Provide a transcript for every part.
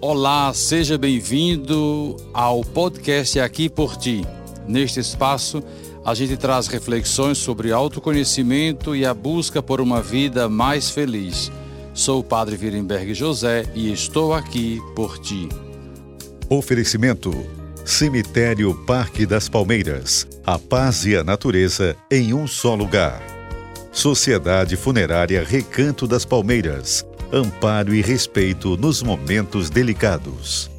Olá, seja bem-vindo ao podcast Aqui por Ti. Neste espaço, a gente traz reflexões sobre autoconhecimento e a busca por uma vida mais feliz. Sou o Padre Virenberg José e estou aqui por ti. Oferecimento: Cemitério Parque das Palmeiras. A paz e a natureza em um só lugar. Sociedade Funerária Recanto das Palmeiras amparo e respeito nos momentos delicados.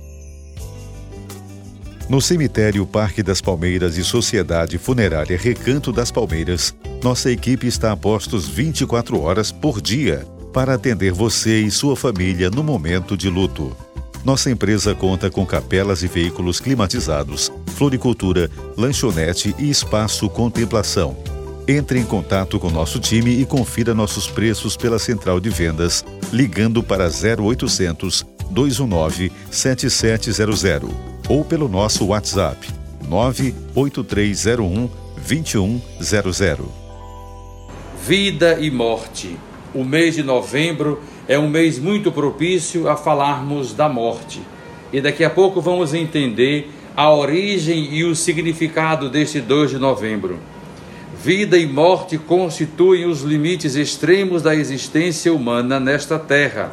No cemitério Parque das Palmeiras e Sociedade Funerária Recanto das Palmeiras, nossa equipe está a postos 24 horas por dia para atender você e sua família no momento de luto. Nossa empresa conta com capelas e veículos climatizados, floricultura, lanchonete e espaço contemplação entre em contato com nosso time e confira nossos preços pela central de vendas ligando para 0800 219 7700 ou pelo nosso WhatsApp 98301 2100. Vida e morte. O mês de novembro é um mês muito propício a falarmos da morte. E daqui a pouco vamos entender a origem e o significado deste 2 de novembro. Vida e morte constituem os limites extremos da existência humana nesta terra.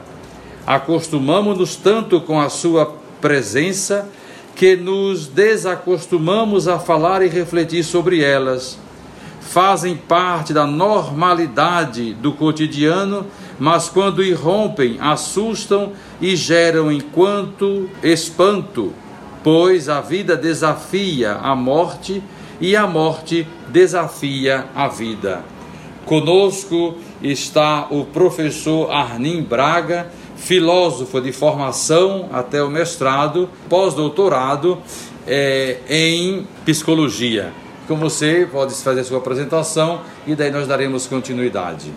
Acostumamos-nos tanto com a sua presença que nos desacostumamos a falar e refletir sobre elas. Fazem parte da normalidade do cotidiano, mas quando irrompem, assustam e geram enquanto espanto, pois a vida desafia a morte e a morte desafia a vida. Conosco está o professor Arnim Braga, filósofo de formação até o mestrado, pós-doutorado é, em psicologia. Com você, pode fazer a sua apresentação e daí nós daremos continuidade.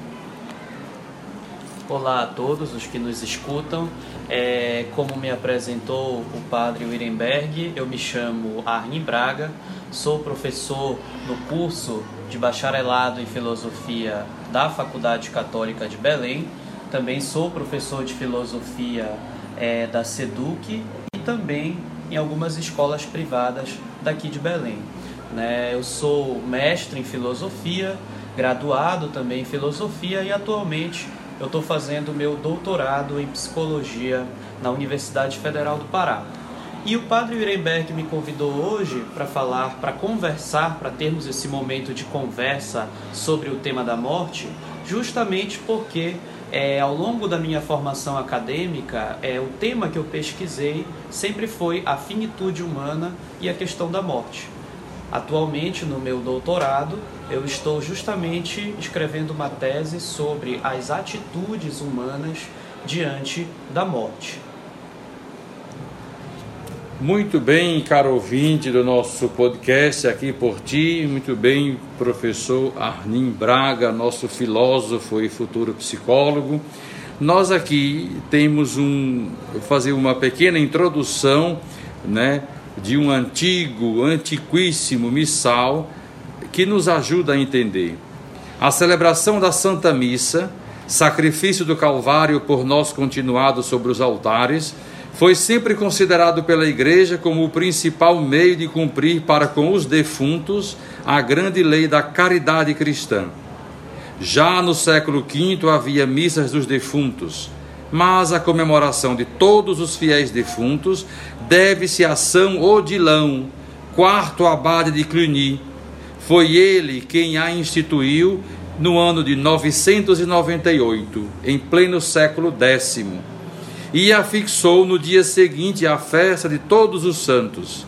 Olá a todos os que nos escutam. É, como me apresentou o padre Wirenberg, eu me chamo Arnim Braga, sou professor no curso de bacharelado em filosofia da Faculdade Católica de Belém, também sou professor de filosofia é, da SEDUC e também em algumas escolas privadas daqui de Belém. Né? Eu sou mestre em filosofia, graduado também em filosofia e atualmente eu estou fazendo meu doutorado em psicologia na Universidade Federal do Pará. E o padre Irenberg me convidou hoje para falar, para conversar, para termos esse momento de conversa sobre o tema da morte, justamente porque é, ao longo da minha formação acadêmica, é, o tema que eu pesquisei sempre foi a finitude humana e a questão da morte. Atualmente, no meu doutorado, eu estou justamente escrevendo uma tese sobre as atitudes humanas diante da morte. Muito bem, caro ouvinte do nosso podcast aqui por ti, muito bem, professor Arnim Braga, nosso filósofo e futuro psicólogo. Nós aqui temos um fazer uma pequena introdução, né, de um antigo, antiquíssimo missal que nos ajuda a entender. A celebração da Santa Missa, sacrifício do Calvário por nós continuado sobre os altares, foi sempre considerado pela Igreja como o principal meio de cumprir para com os defuntos a grande lei da caridade cristã. Já no século V havia missas dos defuntos, mas a comemoração de todos os fiéis defuntos deve-se a São Odilão, quarto abade de Cluny. Foi ele quem a instituiu no ano de 998, em pleno século X, e a fixou no dia seguinte à festa de todos os santos.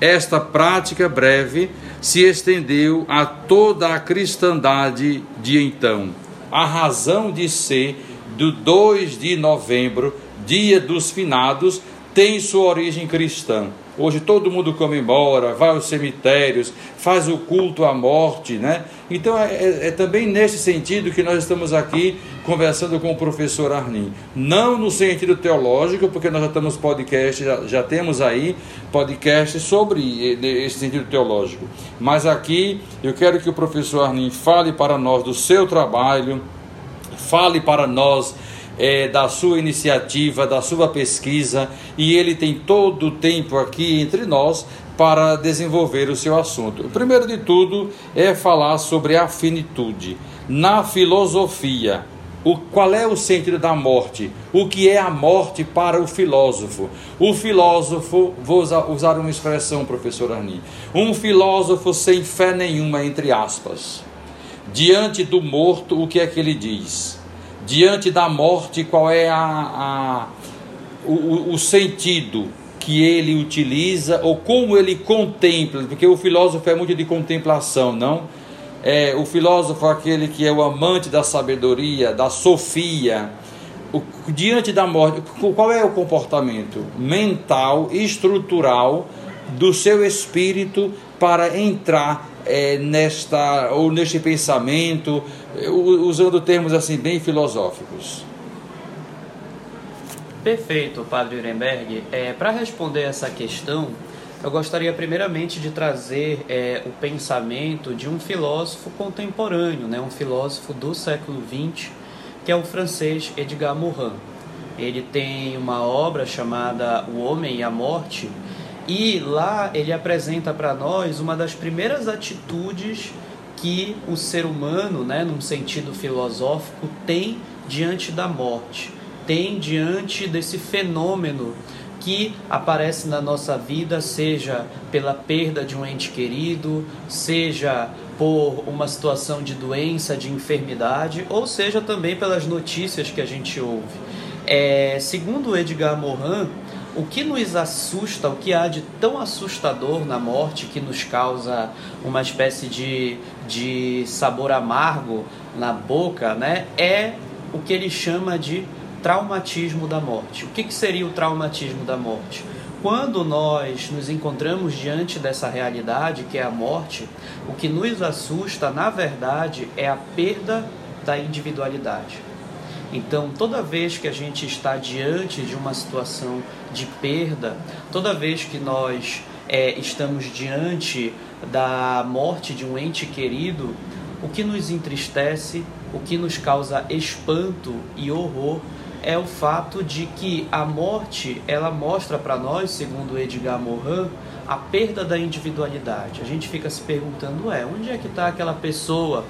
Esta prática breve se estendeu a toda a cristandade de então. A razão de ser do 2 de novembro, dia dos finados, tem sua origem cristã. Hoje todo mundo comemora, vai aos cemitérios, faz o culto à morte, né? Então é, é, é, também nesse sentido que nós estamos aqui conversando com o professor Arnim. Não no sentido teológico, porque nós já temos podcast, já, já temos aí podcast sobre esse sentido teológico. Mas aqui eu quero que o professor Arnim fale para nós do seu trabalho, fale para nós é, da sua iniciativa, da sua pesquisa, e ele tem todo o tempo aqui entre nós para desenvolver o seu assunto. O primeiro de tudo é falar sobre a finitude. Na filosofia, o, qual é o sentido da morte? O que é a morte para o filósofo? O filósofo, vou usar, uma expressão, professor Arni, um filósofo sem fé nenhuma, entre aspas. Diante do morto, o que é que ele diz? Diante da morte, qual é a, a o, o sentido que ele utiliza ou como ele contempla? Porque o filósofo é muito de contemplação, não? é, o filósofo aquele que é o amante da sabedoria, da sofia, o, diante da morte, qual é o comportamento mental estrutural do seu espírito para entrar é, nesta ou neste pensamento, usando termos assim bem filosóficos? Perfeito, Padre Nuremberg. É, para responder essa questão, eu gostaria primeiramente de trazer é, o pensamento de um filósofo contemporâneo, né, um filósofo do século XX, que é o francês Edgar Morin. Ele tem uma obra chamada O Homem e a Morte, e lá ele apresenta para nós uma das primeiras atitudes que o ser humano, né, num sentido filosófico, tem diante da morte, tem diante desse fenômeno que aparece na nossa vida, seja pela perda de um ente querido, seja por uma situação de doença, de enfermidade, ou seja também pelas notícias que a gente ouve. É, segundo Edgar Morin, o que nos assusta, o que há de tão assustador na morte que nos causa uma espécie de, de sabor amargo na boca, né, é o que ele chama de traumatismo da morte. O que, que seria o traumatismo da morte? Quando nós nos encontramos diante dessa realidade que é a morte, o que nos assusta, na verdade, é a perda da individualidade. Então, toda vez que a gente está diante de uma situação de perda, toda vez que nós é, estamos diante da morte de um ente querido, o que nos entristece, o que nos causa espanto e horror é o fato de que a morte ela mostra para nós, segundo Edgar Morin, a perda da individualidade. A gente fica se perguntando, é, onde é que está aquela pessoa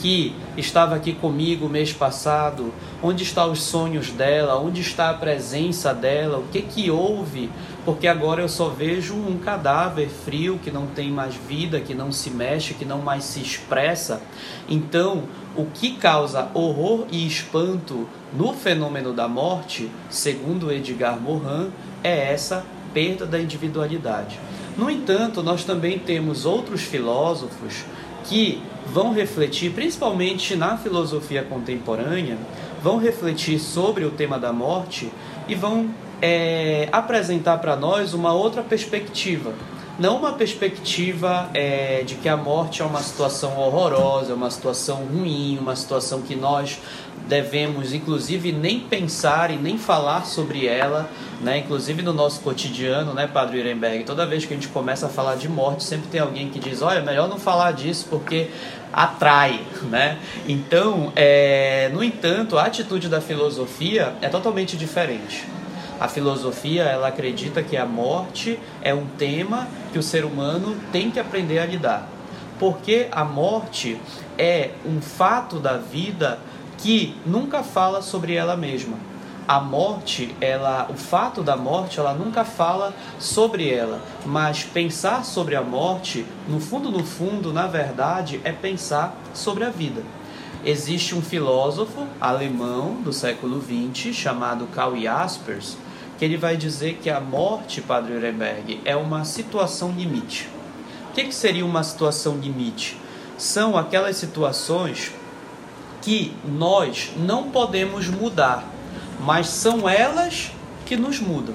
que estava aqui comigo mês passado? Onde estão os sonhos dela? Onde está a presença dela? O que que houve? Porque agora eu só vejo um cadáver frio que não tem mais vida, que não se mexe, que não mais se expressa. Então, o que causa horror e espanto no fenômeno da morte, segundo Edgar Morin, é essa perda da individualidade. No entanto, nós também temos outros filósofos que vão refletir, principalmente na filosofia contemporânea, vão refletir sobre o tema da morte e vão é, apresentar para nós uma outra perspectiva. Não uma perspectiva é, de que a morte é uma situação horrorosa, uma situação ruim, uma situação que nós devemos, inclusive, nem pensar e nem falar sobre ela, né? Inclusive no nosso cotidiano, né, Padre Irenberg? Toda vez que a gente começa a falar de morte, sempre tem alguém que diz: olha, melhor não falar disso porque atrai, né? Então, é... no entanto, a atitude da filosofia é totalmente diferente. A filosofia ela acredita que a morte é um tema que o ser humano tem que aprender a lidar, porque a morte é um fato da vida que nunca fala sobre ela mesma. A morte, ela, o fato da morte, ela nunca fala sobre ela, mas pensar sobre a morte, no fundo, no fundo, na verdade, é pensar sobre a vida. Existe um filósofo alemão do século XX chamado Karl Jaspers, que ele vai dizer que a morte, Padre Uremberg, é uma situação limite. O que, que seria uma situação limite? São aquelas situações que nós não podemos mudar, mas são elas que nos mudam.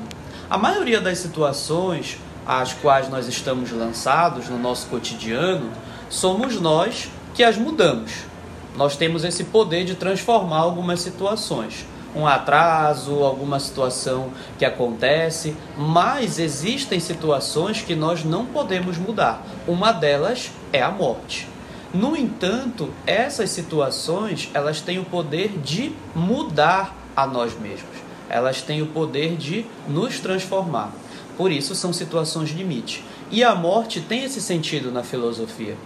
A maioria das situações às quais nós estamos lançados no nosso cotidiano, somos nós que as mudamos. Nós temos esse poder de transformar algumas situações. Um atraso, alguma situação que acontece, mas existem situações que nós não podemos mudar. Uma delas é a morte. No entanto, essas situações elas têm o poder de mudar a nós mesmos. Elas têm o poder de nos transformar. Por isso são situações limite. E a morte tem esse sentido na filosofia.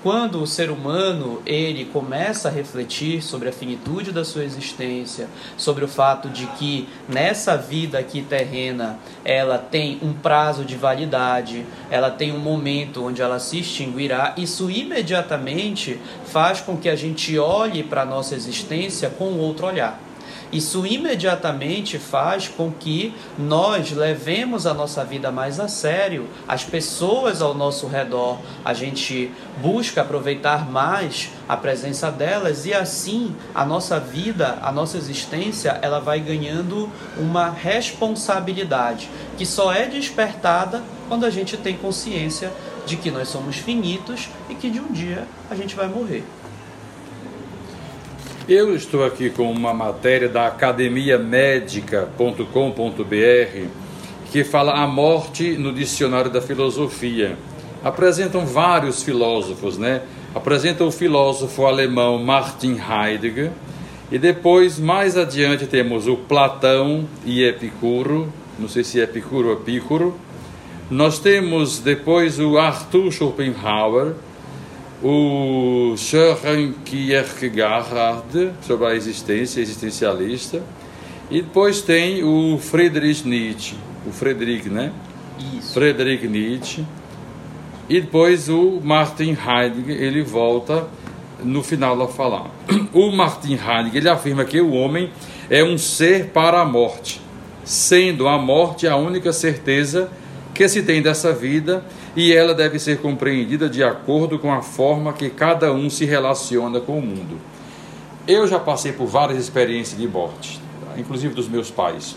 Quando o ser humano ele começa a refletir sobre a finitude da sua existência, sobre o fato de que nessa vida aqui terrena ela tem um prazo de validade, ela tem um momento onde ela se extinguirá, isso imediatamente faz com que a gente olhe para a nossa existência com outro olhar. Isso imediatamente faz com que nós levemos a nossa vida mais a sério, as pessoas ao nosso redor, a gente busca aproveitar mais a presença delas e assim a nossa vida, a nossa existência, ela vai ganhando uma responsabilidade que só é despertada quando a gente tem consciência de que nós somos finitos e que de um dia a gente vai morrer. Eu estou aqui com uma matéria da academiamédica.com.br que fala a morte no dicionário da filosofia. Apresentam vários filósofos, né? Apresenta o filósofo alemão Martin Heidegger e depois mais adiante temos o Platão e Epicuro, não sei se é Epicuro ou Epicuro. Nós temos depois o Arthur Schopenhauer, o Søren Kierkegaard sobre a existência existencialista e depois tem o Friedrich Nietzsche, o Friedrich, né? Isso. Friedrich Nietzsche e depois o Martin Heidegger, ele volta no final a falar. O Martin Heidegger ele afirma que o homem é um ser para a morte, sendo a morte a única certeza que se tem dessa vida e ela deve ser compreendida de acordo com a forma que cada um se relaciona com o mundo. Eu já passei por várias experiências de morte, inclusive dos meus pais.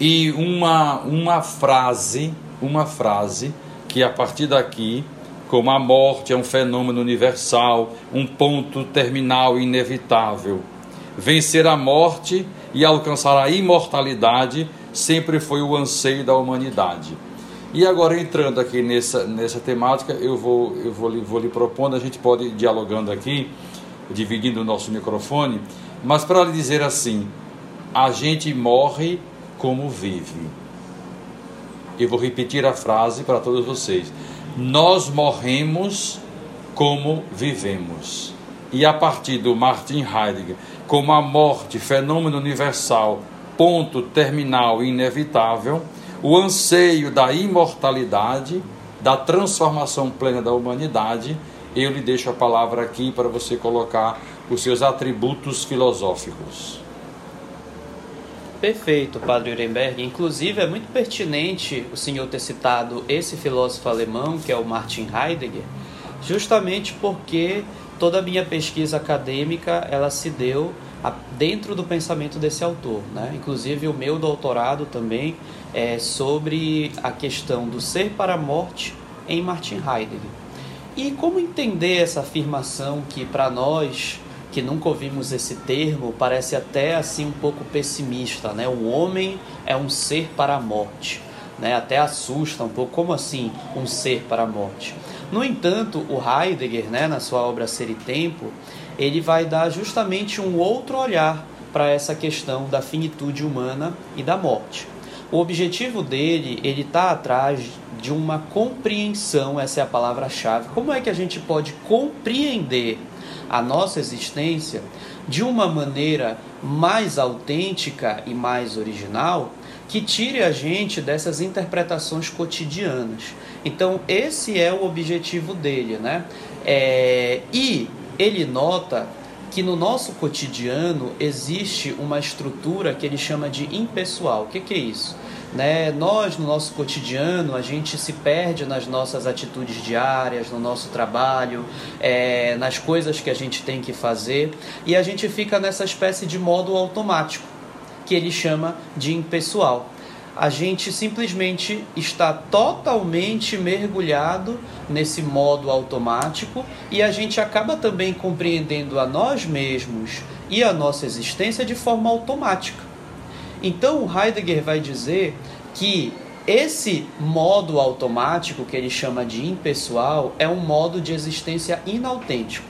E uma, uma frase, uma frase que a partir daqui, como a morte é um fenômeno universal, um ponto terminal inevitável, vencer a morte e alcançar a imortalidade sempre foi o anseio da humanidade. E agora entrando aqui nessa, nessa temática, eu vou, eu vou, vou lhe propondo, a gente pode ir dialogando aqui, dividindo o nosso microfone, mas para lhe dizer assim, a gente morre como vive. Eu vou repetir a frase para todos vocês. Nós morremos como vivemos. E a partir do Martin Heidegger, como a morte, fenômeno universal, ponto terminal inevitável, o anseio da imortalidade, da transformação plena da humanidade, eu lhe deixo a palavra aqui para você colocar os seus atributos filosóficos. Perfeito, Padre Uremberg. Inclusive, é muito pertinente o senhor ter citado esse filósofo alemão, que é o Martin Heidegger, justamente porque toda a minha pesquisa acadêmica ela se deu dentro do pensamento desse autor. Né? Inclusive, o meu doutorado também é sobre a questão do ser para a morte em Martin Heidegger. E como entender essa afirmação que para nós que nunca ouvimos esse termo parece até assim um pouco pessimista, né? O homem é um ser para a morte, né? Até assusta um pouco como assim um ser para a morte. No entanto, o Heidegger, né, na sua obra Ser e Tempo, ele vai dar justamente um outro olhar para essa questão da finitude humana e da morte. O objetivo dele, ele está atrás de uma compreensão, essa é a palavra-chave. Como é que a gente pode compreender a nossa existência de uma maneira mais autêntica e mais original, que tire a gente dessas interpretações cotidianas. Então, esse é o objetivo dele, né? É, e ele nota que no nosso cotidiano existe uma estrutura que ele chama de impessoal. O que, que é isso? Né? Nós, no nosso cotidiano, a gente se perde nas nossas atitudes diárias, no nosso trabalho, é, nas coisas que a gente tem que fazer, e a gente fica nessa espécie de modo automático, que ele chama de impessoal a gente simplesmente está totalmente mergulhado nesse modo automático e a gente acaba também compreendendo a nós mesmos e a nossa existência de forma automática. Então, o Heidegger vai dizer que esse modo automático, que ele chama de impessoal, é um modo de existência inautêntico.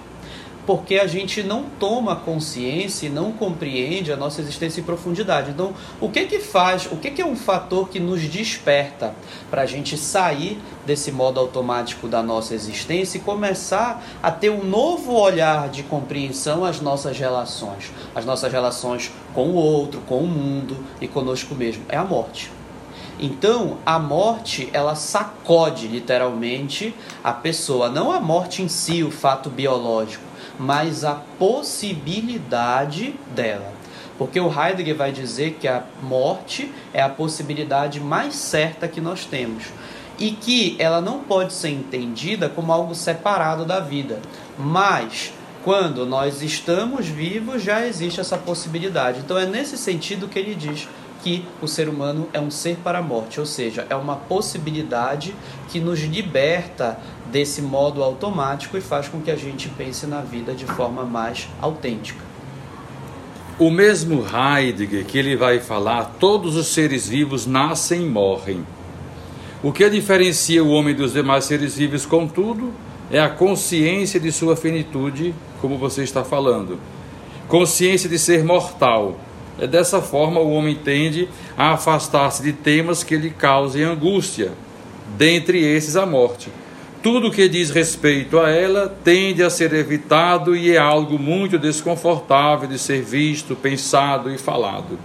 Porque a gente não toma consciência e não compreende a nossa existência em profundidade. Então, o que que faz, o que que é um fator que nos desperta para a gente sair desse modo automático da nossa existência e começar a ter um novo olhar de compreensão às nossas relações, as nossas relações com o outro, com o mundo e conosco mesmo? É a morte. Então, a morte, ela sacode literalmente a pessoa, não a morte em si, o fato biológico, mas a possibilidade dela. Porque o Heidegger vai dizer que a morte é a possibilidade mais certa que nós temos e que ela não pode ser entendida como algo separado da vida, mas quando nós estamos vivos já existe essa possibilidade. Então é nesse sentido que ele diz que o ser humano é um ser para a morte, ou seja, é uma possibilidade que nos liberta desse modo automático e faz com que a gente pense na vida de forma mais autêntica. O mesmo Heidegger que ele vai falar, todos os seres vivos nascem e morrem. O que diferencia o homem dos demais seres vivos, contudo, é a consciência de sua finitude, como você está falando. Consciência de ser mortal, é dessa forma o homem tende a afastar-se de temas que lhe causem angústia, dentre esses a morte. Tudo que diz respeito a ela tende a ser evitado e é algo muito desconfortável de ser visto, pensado e falado.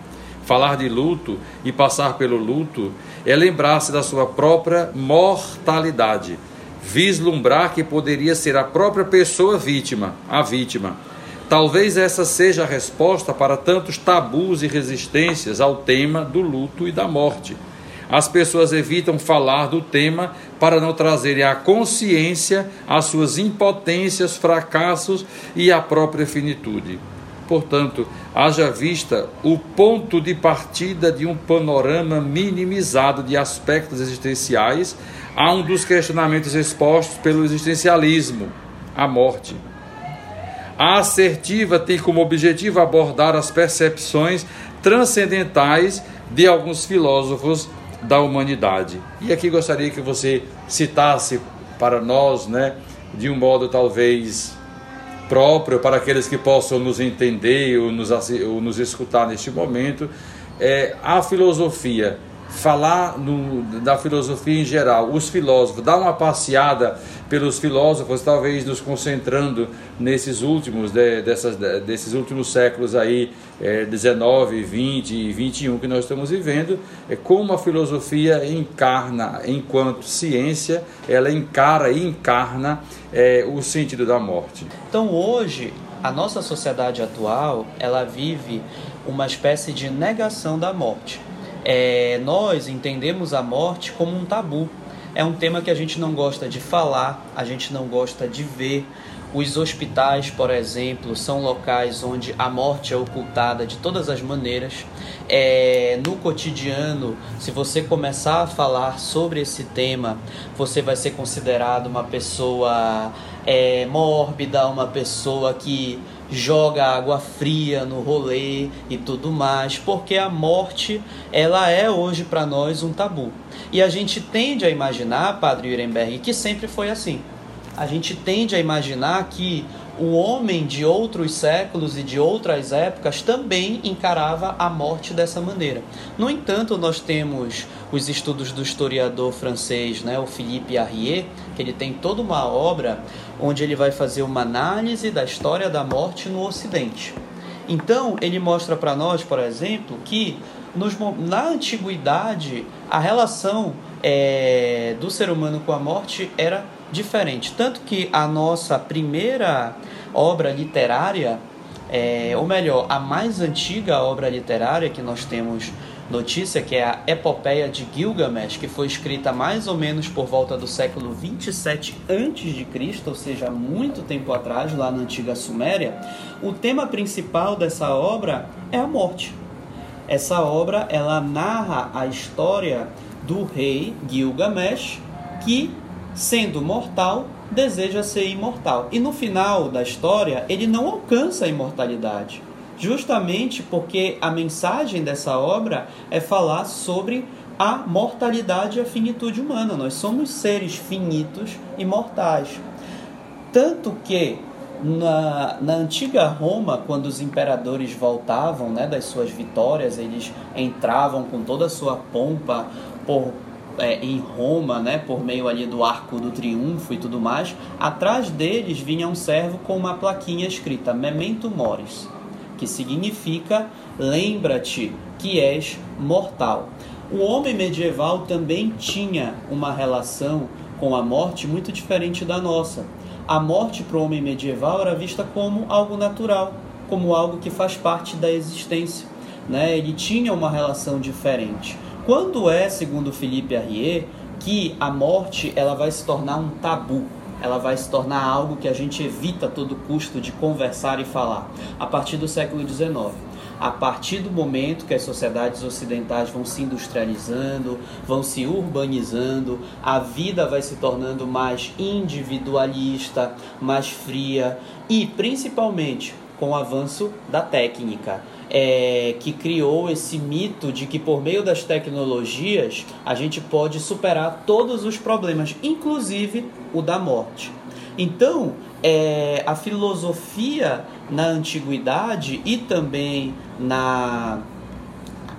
Falar de luto e passar pelo luto é lembrar-se da sua própria mortalidade, vislumbrar que poderia ser a própria pessoa vítima, a vítima Talvez essa seja a resposta para tantos tabus e resistências ao tema do luto e da morte. As pessoas evitam falar do tema para não trazerem à consciência as suas impotências, fracassos e a própria finitude. Portanto, haja vista o ponto de partida de um panorama minimizado de aspectos existenciais a um dos questionamentos expostos pelo existencialismo, a morte. A assertiva tem como objetivo abordar as percepções transcendentais de alguns filósofos da humanidade. E aqui gostaria que você citasse para nós, né, de um modo talvez próprio para aqueles que possam nos entender ou nos, ou nos escutar neste momento, é, a filosofia falar no, da filosofia em geral, os filósofos, dar uma passeada pelos filósofos, talvez nos concentrando nesses últimos, de, dessas, desses últimos séculos aí, é, 19, 20 e 21 que nós estamos vivendo, é como a filosofia encarna, enquanto ciência, ela encara e encarna é, o sentido da morte. Então hoje, a nossa sociedade atual, ela vive uma espécie de negação da morte é, nós entendemos a morte como um tabu. É um tema que a gente não gosta de falar, a gente não gosta de ver. Os hospitais, por exemplo, são locais onde a morte é ocultada de todas as maneiras. É, no cotidiano, se você começar a falar sobre esse tema, você vai ser considerado uma pessoa é, mórbida, uma pessoa que joga água fria no rolê e tudo mais, porque a morte ela é hoje para nós um tabu. E a gente tende a imaginar, Padre Irenberg, que sempre foi assim. A gente tende a imaginar que o homem de outros séculos e de outras épocas também encarava a morte dessa maneira. No entanto, nós temos os estudos do historiador francês, né, o Philippe Arrier, que ele tem toda uma obra onde ele vai fazer uma análise da história da morte no Ocidente. Então, ele mostra para nós, por exemplo, que nos, na antiguidade a relação é, do ser humano com a morte era diferente. Tanto que a nossa primeira obra literária, é, ou melhor, a mais antiga obra literária que nós temos notícia, que é a Epopeia de Gilgamesh, que foi escrita mais ou menos por volta do século 27 a.C., ou seja, muito tempo atrás, lá na antiga Suméria, o tema principal dessa obra é a morte. Essa obra ela narra a história do rei Gilgamesh que, sendo mortal, deseja ser imortal. E no final da história, ele não alcança a imortalidade justamente porque a mensagem dessa obra é falar sobre a mortalidade e a finitude humana. Nós somos seres finitos e mortais. Tanto que Na, na antiga Roma, quando os imperadores voltavam né, das suas vitórias, eles entravam com toda a sua pompa por é, em Roma, né, por meio ali do Arco do Triunfo e tudo mais, atrás deles vinha um servo com uma plaquinha escrita Memento Mores, que significa lembra-te que és mortal. O homem medieval também tinha uma relação com a morte muito diferente da nossa. A morte para o homem medieval era vista como algo natural, como algo que faz parte da existência. Né? Ele tinha uma relação diferente. Quando é, segundo Felipe Arrier, que a morte ela vai se tornar um tabu, ela vai se tornar algo que a gente evita a todo custo de conversar e falar, a partir do século XIX. A partir do momento que as sociedades ocidentais vão se industrializando, vão se urbanizando, a vida vai se tornando mais individualista, mais fria e principalmente com o avanço da técnica é, que criou esse mito de que por meio das tecnologias a gente pode superar todos os problemas, inclusive o da morte. Então, é, a filosofia na antiguidade e também na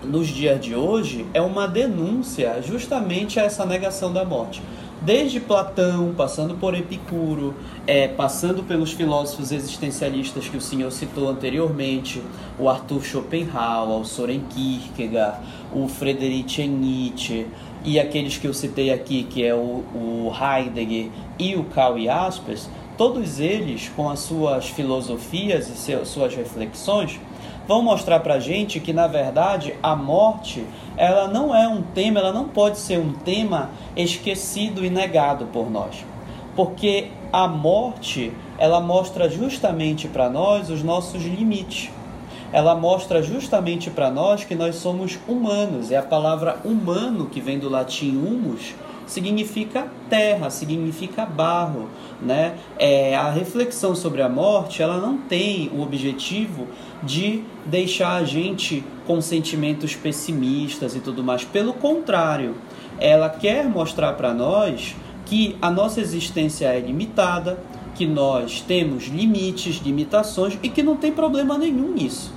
nos dias de hoje é uma denúncia justamente a essa negação da morte desde Platão, passando por Epicuro, é, passando pelos filósofos existencialistas que o senhor citou anteriormente, o Arthur Schopenhauer, o Soren Kierkegaard, o Friedrich Nietzsche e aqueles que eu citei aqui, que é o, o Heidegger e o Karl Jaspers, todos eles, com as suas filosofias e suas reflexões, vão mostrar para gente que na verdade a morte ela não é um tema, ela não pode ser um tema esquecido e negado por nós, porque a morte ela mostra justamente para nós os nossos limites. Ela mostra justamente para nós que nós somos humanos. É a palavra humano que vem do latim humus, significa terra, significa barro, né? É, a reflexão sobre a morte, ela não tem o objetivo de deixar a gente com sentimentos pessimistas e tudo mais. Pelo contrário, ela quer mostrar para nós que a nossa existência é limitada, que nós temos limites, limitações e que não tem problema nenhum nisso.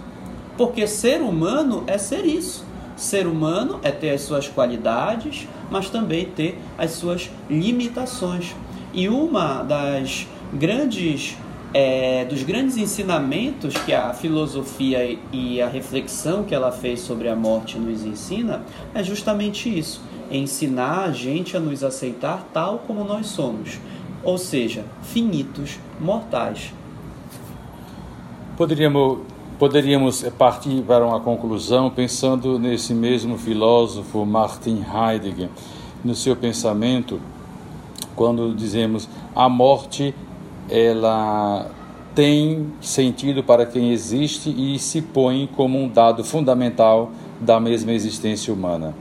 Porque ser humano é ser isso. Ser humano é ter as suas qualidades, mas também ter as suas limitações. E uma das grandes é, dos grandes ensinamentos que a filosofia e a reflexão que ela fez sobre a morte nos ensina é justamente isso: ensinar a gente a nos aceitar tal como nós somos, ou seja, finitos, mortais. Poderíamos Poderíamos partir para uma conclusão pensando nesse mesmo filósofo Martin Heidegger, no seu pensamento, quando dizemos a morte ela tem sentido para quem existe e se põe como um dado fundamental da mesma existência humana.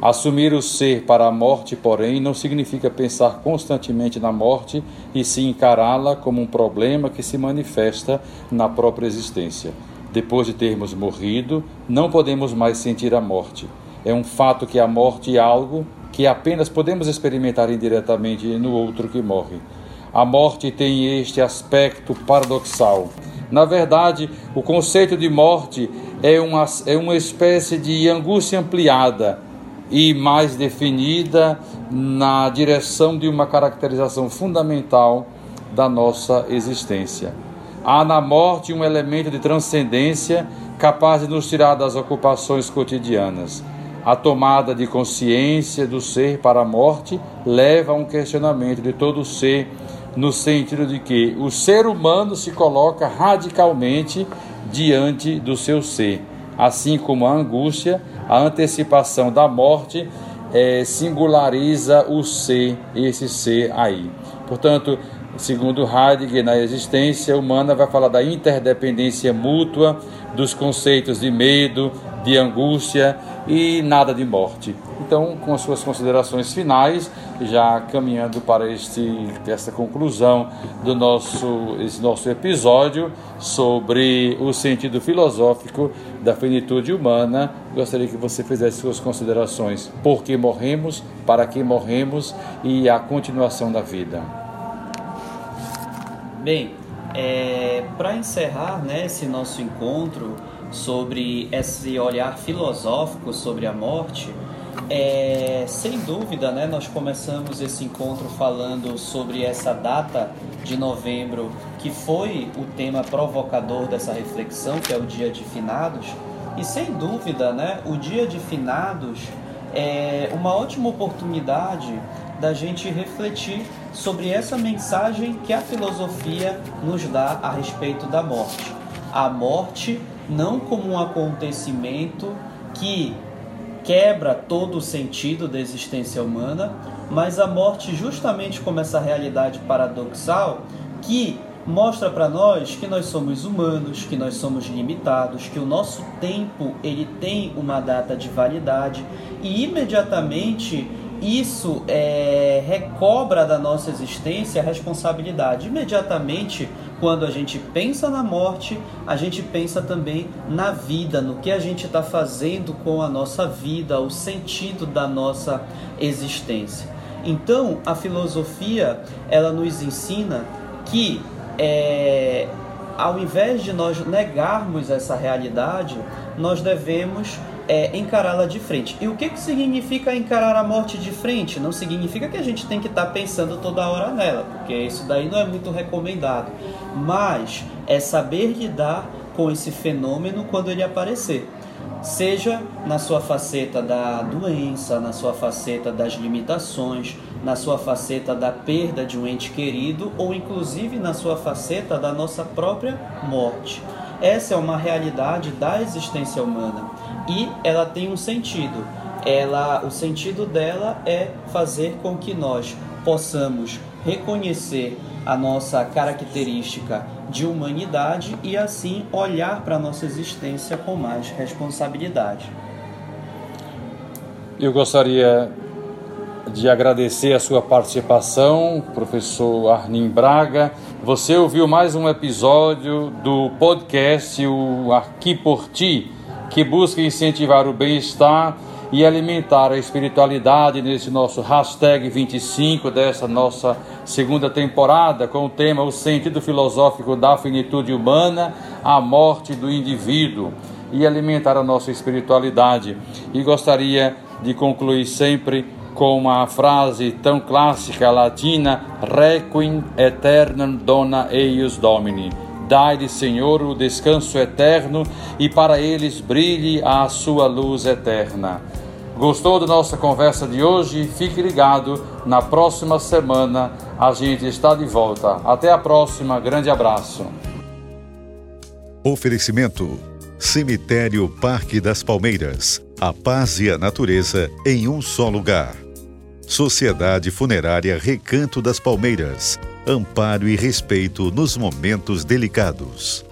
Assumir o ser para a morte, porém, não significa pensar constantemente na morte e se encará-la como um problema que se manifesta na própria existência. Depois de termos morrido, não podemos mais sentir a morte. É um fato que a morte é algo que apenas podemos experimentar indiretamente no outro que morre. A morte tem este aspecto paradoxal. Na verdade, o conceito de morte é uma, é uma espécie de angústia ampliada e mais definida na direção de uma caracterização fundamental da nossa existência. Há na morte um elemento de transcendência capaz de nos tirar das ocupações cotidianas. A tomada de consciência do ser para a morte leva a um questionamento de todo o ser, no sentido de que o ser humano se coloca radicalmente diante do seu ser, assim como a angústia, a antecipação da morte é, singulariza o ser, esse ser aí. Portanto, Segundo Heidegger, na existência humana, vai falar da interdependência mútua, dos conceitos de medo, de angústia e nada de morte. Então, com as suas considerações finais, já caminhando para este, esta conclusão do nosso, esse nosso episódio sobre o sentido filosófico da finitude humana, gostaria que você fizesse suas considerações. Por que morremos, para que morremos e a continuação da vida. Bem, é, para encerrar né, esse nosso encontro sobre esse olhar filosófico sobre a morte, é, sem dúvida, né, nós começamos esse encontro falando sobre essa data de novembro, que foi o tema provocador dessa reflexão, que é o Dia de Finados. E sem dúvida, né, o Dia de Finados é uma ótima oportunidade da gente refletir sobre essa mensagem que a filosofia nos dá a respeito da morte. A morte não como um acontecimento que quebra todo o sentido da existência humana, mas a morte justamente como essa realidade paradoxal que mostra para nós que nós somos humanos, que nós somos limitados, que o nosso tempo ele tem uma data de validade e imediatamente isso é, recobra da nossa existência a responsabilidade. Imediatamente, quando a gente pensa na morte, a gente pensa também na vida, no que a gente está fazendo com a nossa vida, o sentido da nossa existência. Então, a filosofia ela nos ensina que é, ao invés de nós negarmos essa realidade, nós devemos é, encará-la de frente. E o que, que significa encarar a morte de frente? Não significa que a gente tem que estar tá pensando toda hora nela, porque isso daí não é muito recomendado. Mas é saber lidar com esse fenômeno quando ele aparecer. Seja na sua faceta da doença, na sua faceta das limitações, na sua faceta da perda de um ente querido ou inclusive na sua faceta da nossa própria morte. Essa é uma realidade da existência humana e ela tem um sentido. Ela, o sentido dela é fazer com que nós possamos reconhecer a nossa característica de humanidade e assim olhar para a nossa existência com mais responsabilidade. Eu gostaria de agradecer a sua participação, professor Arnim Braga. Você ouviu mais um episódio do podcast o Aqui por Ti que busca incentivar o bem-estar e alimentar a espiritualidade nesse nosso hashtag 25 dessa nossa segunda temporada com o tema O Sentido Filosófico da Finitude Humana, a Morte do Indivíduo e alimentar a nossa espiritualidade. E gostaria de concluir sempre com uma frase tão clássica latina Requiem aeternam dona eius domini Dai-lhe, Senhor, o descanso eterno e para eles brilhe a sua luz eterna. Gostou da nossa conversa de hoje? Fique ligado. Na próxima semana a gente está de volta. Até a próxima. Grande abraço. Oferecimento: Cemitério Parque das Palmeiras. A paz e a natureza em um só lugar. Sociedade Funerária Recanto das Palmeiras amparo e respeito nos momentos delicados.